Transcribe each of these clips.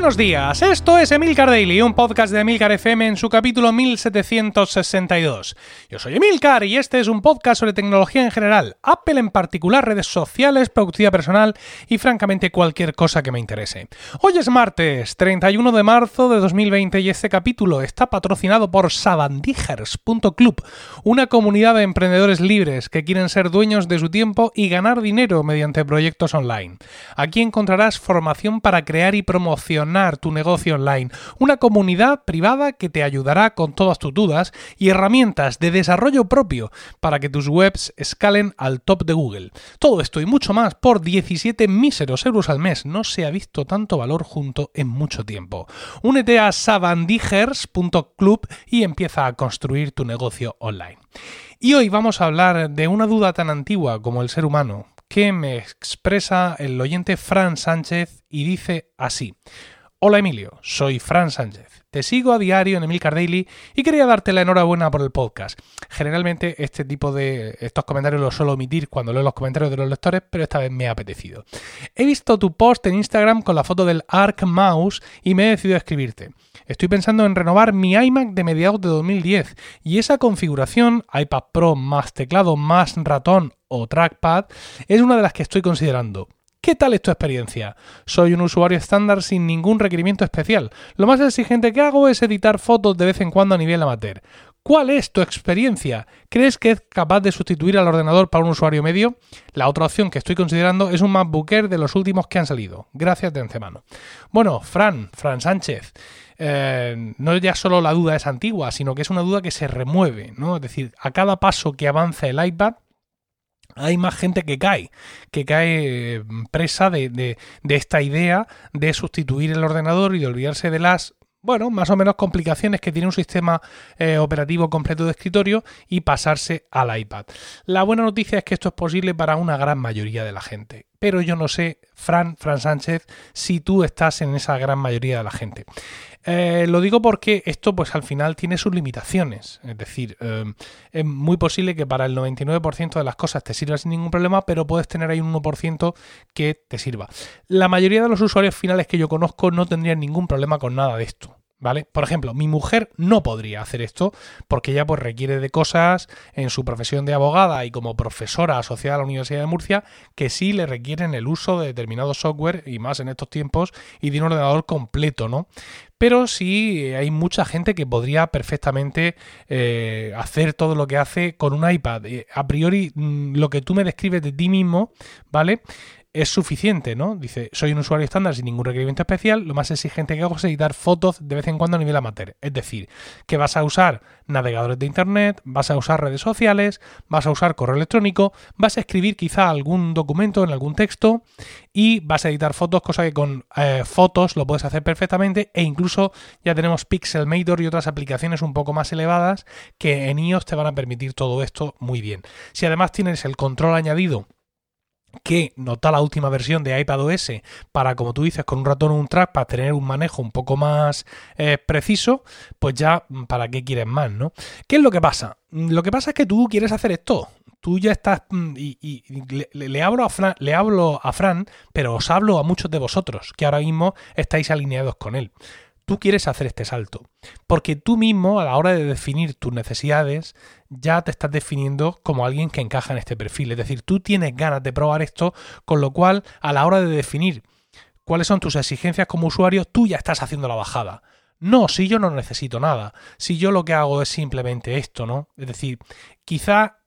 Buenos días, esto es Emilcar Daily, un podcast de Emilcar FM en su capítulo 1762. Yo soy Emilcar y este es un podcast sobre tecnología en general, Apple en particular, redes sociales, productividad personal y francamente cualquier cosa que me interese. Hoy es martes, 31 de marzo de 2020 y este capítulo está patrocinado por sabandijers.club, una comunidad de emprendedores libres que quieren ser dueños de su tiempo y ganar dinero mediante proyectos online. Aquí encontrarás formación para crear y promocionar tu negocio online, una comunidad privada que te ayudará con todas tus dudas y herramientas de desarrollo propio para que tus webs escalen al top de Google. Todo esto y mucho más por 17 míseros euros al mes. No se ha visto tanto valor junto en mucho tiempo. Únete a sabandigers.club y empieza a construir tu negocio online. Y hoy vamos a hablar de una duda tan antigua como el ser humano, que me expresa el oyente Fran Sánchez y dice así. Hola Emilio, soy Fran Sánchez. Te sigo a diario en Emilcar Daily y quería darte la enhorabuena por el podcast. Generalmente este tipo de estos comentarios los suelo omitir cuando leo los comentarios de los lectores, pero esta vez me ha apetecido. He visto tu post en Instagram con la foto del Arc Mouse y me he decidido escribirte. Estoy pensando en renovar mi iMac de mediados de 2010 y esa configuración, iPad Pro más teclado más ratón o trackpad, es una de las que estoy considerando. ¿Qué tal es tu experiencia? Soy un usuario estándar sin ningún requerimiento especial. Lo más exigente que hago es editar fotos de vez en cuando a nivel amateur. ¿Cuál es tu experiencia? ¿Crees que es capaz de sustituir al ordenador para un usuario medio? La otra opción que estoy considerando es un MacBook de los últimos que han salido. Gracias de antemano. Bueno, Fran, Fran Sánchez. Eh, no ya solo la duda es antigua, sino que es una duda que se remueve, ¿no? Es decir, a cada paso que avanza el iPad, hay más gente que cae, que cae eh, presa de, esta idea de sustituir el ordenador y de olvidarse de las bueno, más o menos complicaciones que tiene un sistema eh, operativo completo de escritorio y pasarse al iPad. La buena noticia es que esto es posible para una gran mayoría de la gente. Pero yo no sé, Fran, Fran Sánchez, si tú estás en esa gran mayoría de la gente. Eh, lo digo porque esto pues al final tiene sus limitaciones. Es decir, eh, es muy posible que para el 99% de las cosas te sirva sin ningún problema, pero puedes tener ahí un 1% que te sirva. La mayoría de los usuarios finales que yo conozco no tendrían ningún problema con nada de esto. ¿Vale? Por ejemplo, mi mujer no podría hacer esto porque ella pues requiere de cosas en su profesión de abogada y como profesora asociada a la Universidad de Murcia que sí le requieren el uso de determinado software y más en estos tiempos y de un ordenador completo, ¿no? Pero sí hay mucha gente que podría perfectamente eh, hacer todo lo que hace con un iPad. Eh, a priori, mm, lo que tú me describes de ti mismo, ¿vale? Es suficiente, ¿no? Dice, soy un usuario estándar sin ningún requerimiento especial, lo más exigente que hago es editar fotos de vez en cuando a nivel amateur. Es decir, que vas a usar navegadores de Internet, vas a usar redes sociales, vas a usar correo electrónico, vas a escribir quizá algún documento en algún texto y vas a editar fotos, cosa que con eh, fotos lo puedes hacer perfectamente e incluso ya tenemos Pixelmator y otras aplicaciones un poco más elevadas que en iOS te van a permitir todo esto muy bien. Si además tienes el control añadido que nota la última versión de iPadOS para, como tú dices, con un ratón o un track para tener un manejo un poco más eh, preciso, pues ya, mm, ¿para qué quieres más, no? ¿Qué es lo que pasa? Mm, lo que pasa es que tú quieres hacer esto. Tú ya estás, mm, y, le, a Fran, le hablo a Fran, pero os hablo a muchos de vosotros que ahora mismo estáis alineados con él tú quieres hacer este salto. Porque tú mismo, a la hora de definir tus necesidades, ya te estás definiendo como alguien que encaja en este perfil. Es decir, tú tienes ganas de probar esto, con lo cual, a la hora de definir cuáles son tus exigencias como usuario, tú ya estás haciendo la bajada. No, si yo no necesito nada, si yo lo que hago es simplemente esto, ¿no? Es decir, quizá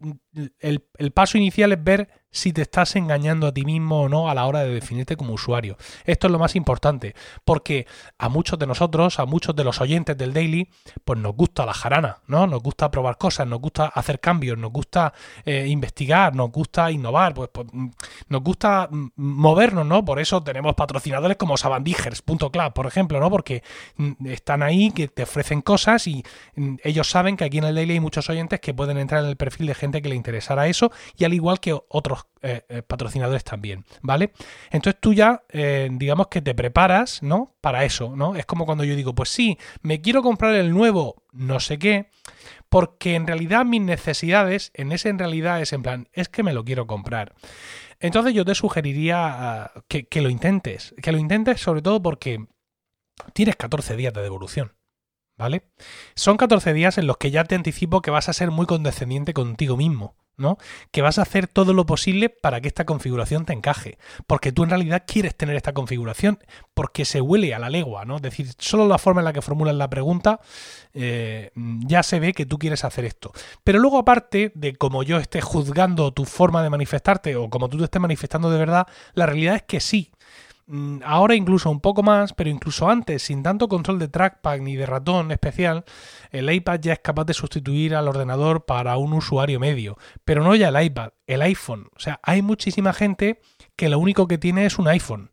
el, el paso inicial es ver si te estás engañando a ti mismo o no a la hora de definirte como usuario. Esto es lo más importante, porque a muchos de nosotros, a muchos de los oyentes del daily, pues nos gusta la jarana, ¿no? Nos gusta probar cosas, nos gusta hacer cambios, nos gusta eh, investigar, nos gusta innovar, pues, pues mm, nos gusta mm, movernos, ¿no? Por eso tenemos patrocinadores como sabandijers.club, por ejemplo, ¿no? Porque mm, están ahí, que te ofrecen cosas y ellos saben que aquí en el daily hay muchos oyentes que pueden entrar en el perfil de gente que le interesara eso y al igual que otros eh, eh, patrocinadores también, ¿vale? Entonces tú ya, eh, digamos que te preparas, ¿no? Para eso, ¿no? Es como cuando yo digo, pues sí, me quiero comprar el nuevo no sé qué, porque en realidad mis necesidades, en ese en realidad es en plan, es que me lo quiero comprar. Entonces yo te sugeriría que, que lo intentes, que lo intentes sobre todo porque tienes 14 días de devolución. ¿Vale? Son 14 días en los que ya te anticipo que vas a ser muy condescendiente contigo mismo. ¿no? Que vas a hacer todo lo posible para que esta configuración te encaje, porque tú en realidad quieres tener esta configuración, porque se huele a la legua, ¿no? Es decir, solo la forma en la que formulas la pregunta eh, ya se ve que tú quieres hacer esto. Pero luego aparte de como yo esté juzgando tu forma de manifestarte o como tú te estés manifestando de verdad, la realidad es que sí, ahora incluso un poco más, pero incluso antes, sin tanto control de trackpad ni de ratón especial, el iPad ya es capaz de sustituir al ordenador para un usuario medio. Pero no ya el iPad, el iPhone. O sea, hay muchísima gente que lo único que tiene es un iPhone.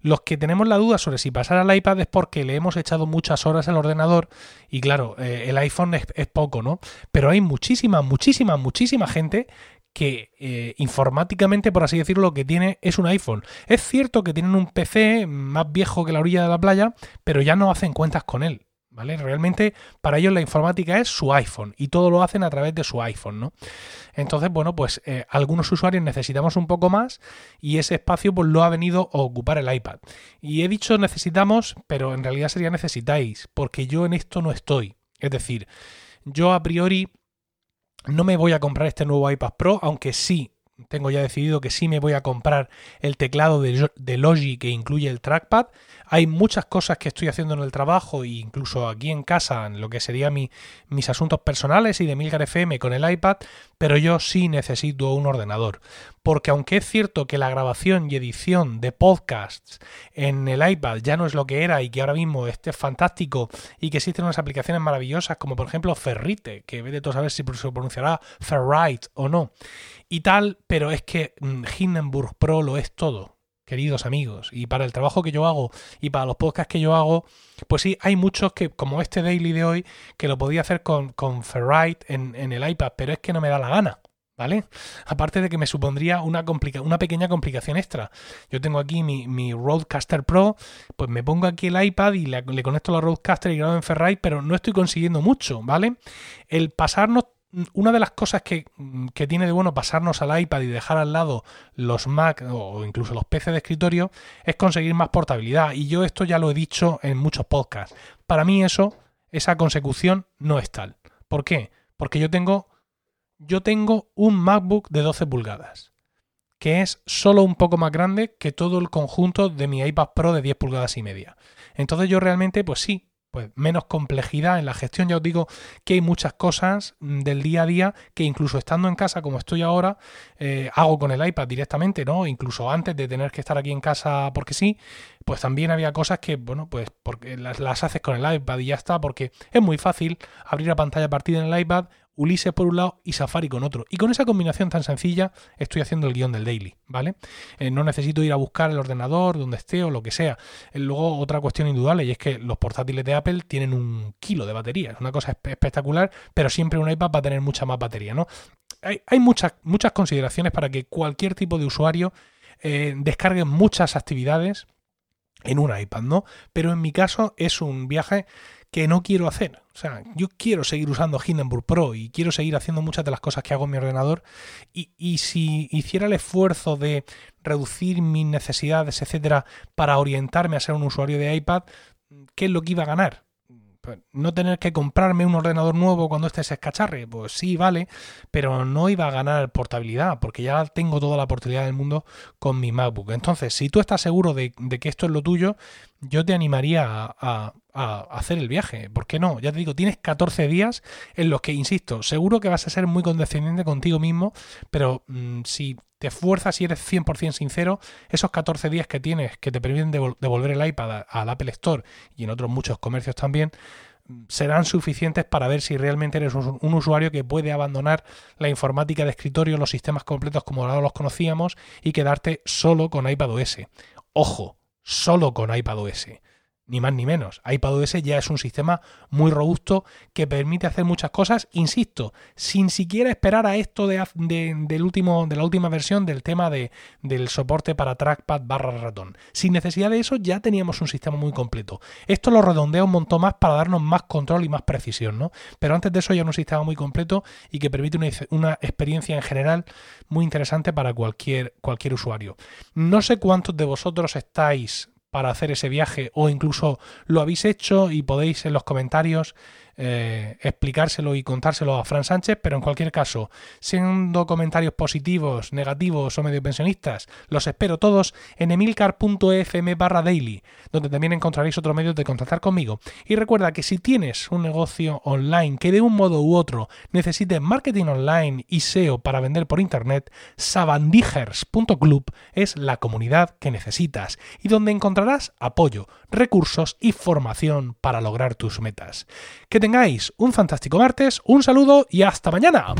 Los que tenemos la duda sobre si pasar al iPad es porque le hemos echado muchas horas al ordenador y claro, eh, el iPhone es, es, poco, ¿no? Pero hay muchísima, muchísima, muchísima gente que eh, informáticamente, por así decirlo, lo que tiene es un iPhone. Es cierto que tienen un PC más viejo que la orilla de la playa, pero ya no hacen cuentas con él. ¿Vale? Realmente para ellos la informática es su iPhone y todo lo hacen a través de su iPhone, ¿no? Entonces, bueno, pues eh, algunos usuarios necesitamos un poco más y ese espacio pues lo ha venido a ocupar el iPad. Y he dicho necesitamos, pero en realidad sería necesitáis, porque yo en esto no estoy. Es decir, yo a priori no me voy a comprar este nuevo iPad Pro, aunque sí, tengo ya decidido que sí me voy a comprar el teclado de, Logi que incluye el trackpad. Hay muchas cosas que estoy haciendo en el trabajo e incluso aquí en casa, en lo que serían mis asuntos personales y de Milgar FM con el iPad, pero yo sí necesito un ordenador. Porque aunque es cierto que la grabación y edición de podcasts en el iPad ya no es lo que era y que ahora mismo este es fantástico y que existen unas aplicaciones maravillosas como por ejemplo Ferrite, que ve de todo saber si se pronunciará Ferrite o no, y tal, pero es que mm, Hindenburg Pro lo es todo queridos amigos. Y para el trabajo que yo hago y para los podcasts que yo hago, pues sí, hay muchos que, como este daily de hoy, que lo podía hacer con, con Ferrite en, en el iPad, pero es que no me da la gana. ¿Vale? Aparte de que me supondría una, una pequeña complicación extra. Yo tengo aquí mi, mi, Roadcaster Pro, pues me pongo aquí el iPad y le, le conecto la Roadcaster y grabo en Ferrite, pero no estoy consiguiendo mucho, ¿vale? El pasarnos una de las cosas mm, que, tiene de bueno pasarnos al iPad y dejar al lado los Mac o incluso los PC de escritorio es conseguir más portabilidad. Y yo esto ya lo he dicho en muchos podcasts. Para mí eso, esa consecución no es tal. ¿Por qué? Porque yo tengo, yo tengo un MacBook de 12 pulgadas, que es solo un poco más grande que todo el conjunto de mi iPad Pro de 10 pulgadas y media. Entonces yo realmente, pues sí, pues menos complejidad en la gestión. Ya os digo que hay muchas cosas del día a día que incluso estando en casa como estoy ahora, eh, hago con el iPad directamente, ¿no? Incluso antes de tener que estar aquí en casa porque sí, pues también había cosas que, bueno, pues porque las, las haces con el iPad y ya está, porque es muy fácil abrir la pantalla partida en el iPad Ulises por un lado y Safari con otro. Y con esa combinación tan sencilla estoy haciendo el guion del daily, ¿vale? Eh, no necesito ir a buscar el ordenador donde esté o lo que sea. Eh, luego otra cuestión indudable y es que los portátiles de Apple tienen un kilo de batería. Es una cosa espectacular, pero siempre un iPad va a tener mucha más batería, ¿no? Hay, muchas, muchas consideraciones para que cualquier tipo de usuario eh, descargue muchas actividades en un iPad, ¿no? Pero en mi caso es un viaje que no quiero hacer. O sea, yo quiero seguir usando Hindenburg Pro y quiero seguir haciendo muchas de las cosas que hago en mi ordenador. Y, y si hiciera el esfuerzo de reducir mis necesidades, etcétera, para orientarme a ser un usuario de iPad, ¿qué es lo que iba a ganar? Pues, no tener que comprarme un ordenador nuevo cuando este se escacharre, pues sí, vale, pero no iba a ganar portabilidad, porque ya tengo toda la portabilidad del mundo con mi MacBook. Entonces, si tú estás seguro de, que esto es lo tuyo, yo te animaría a, hacer el viaje. ¿Por qué no? Ya te digo, tienes 14 días en los que, insisto, seguro que vas a ser muy condescendiente contigo mismo, pero mm, si te esfuerzas y eres 100% sincero, esos 14 días que tienes que te permiten devolver el iPad al Apple Store y en otros muchos comercios también, serán suficientes para ver si realmente eres un usuario que puede abandonar la informática de escritorio, los sistemas completos como ahora los conocíamos y quedarte solo con iPadOS. Ojo, solo con iPadOS ni más ni menos. iPadOS ya es un sistema muy robusto que permite hacer muchas cosas, insisto, sin siquiera esperar a esto de, del último, de la última versión del tema de, del soporte para trackpad barra ratón. Sin necesidad de eso ya teníamos un sistema muy completo. Esto lo redondea un montón más para darnos más control y más precisión, ¿no? Pero antes de eso ya era un sistema muy completo y que permite una, una experiencia en general muy interesante para cualquier, cualquier usuario. No sé cuántos de vosotros estáis para hacer ese viaje o incluso lo habéis hecho y podéis en los comentarios eh, explicárselo y contárselo a Fran Sánchez, pero en cualquier caso, siendo comentarios positivos, negativos o medio pensionistas, los espero todos en emilcar.fm barra daily, donde también encontraréis otros medios de contactar conmigo. Y recuerda que si tienes un negocio online que de un modo u otro necesite marketing online y SEO para vender por internet, sabandijers.club es la comunidad que necesitas y donde encontrarás apoyo, recursos y formación para lograr tus metas. Que tengáis un fantástico martes, un saludo y hasta mañana.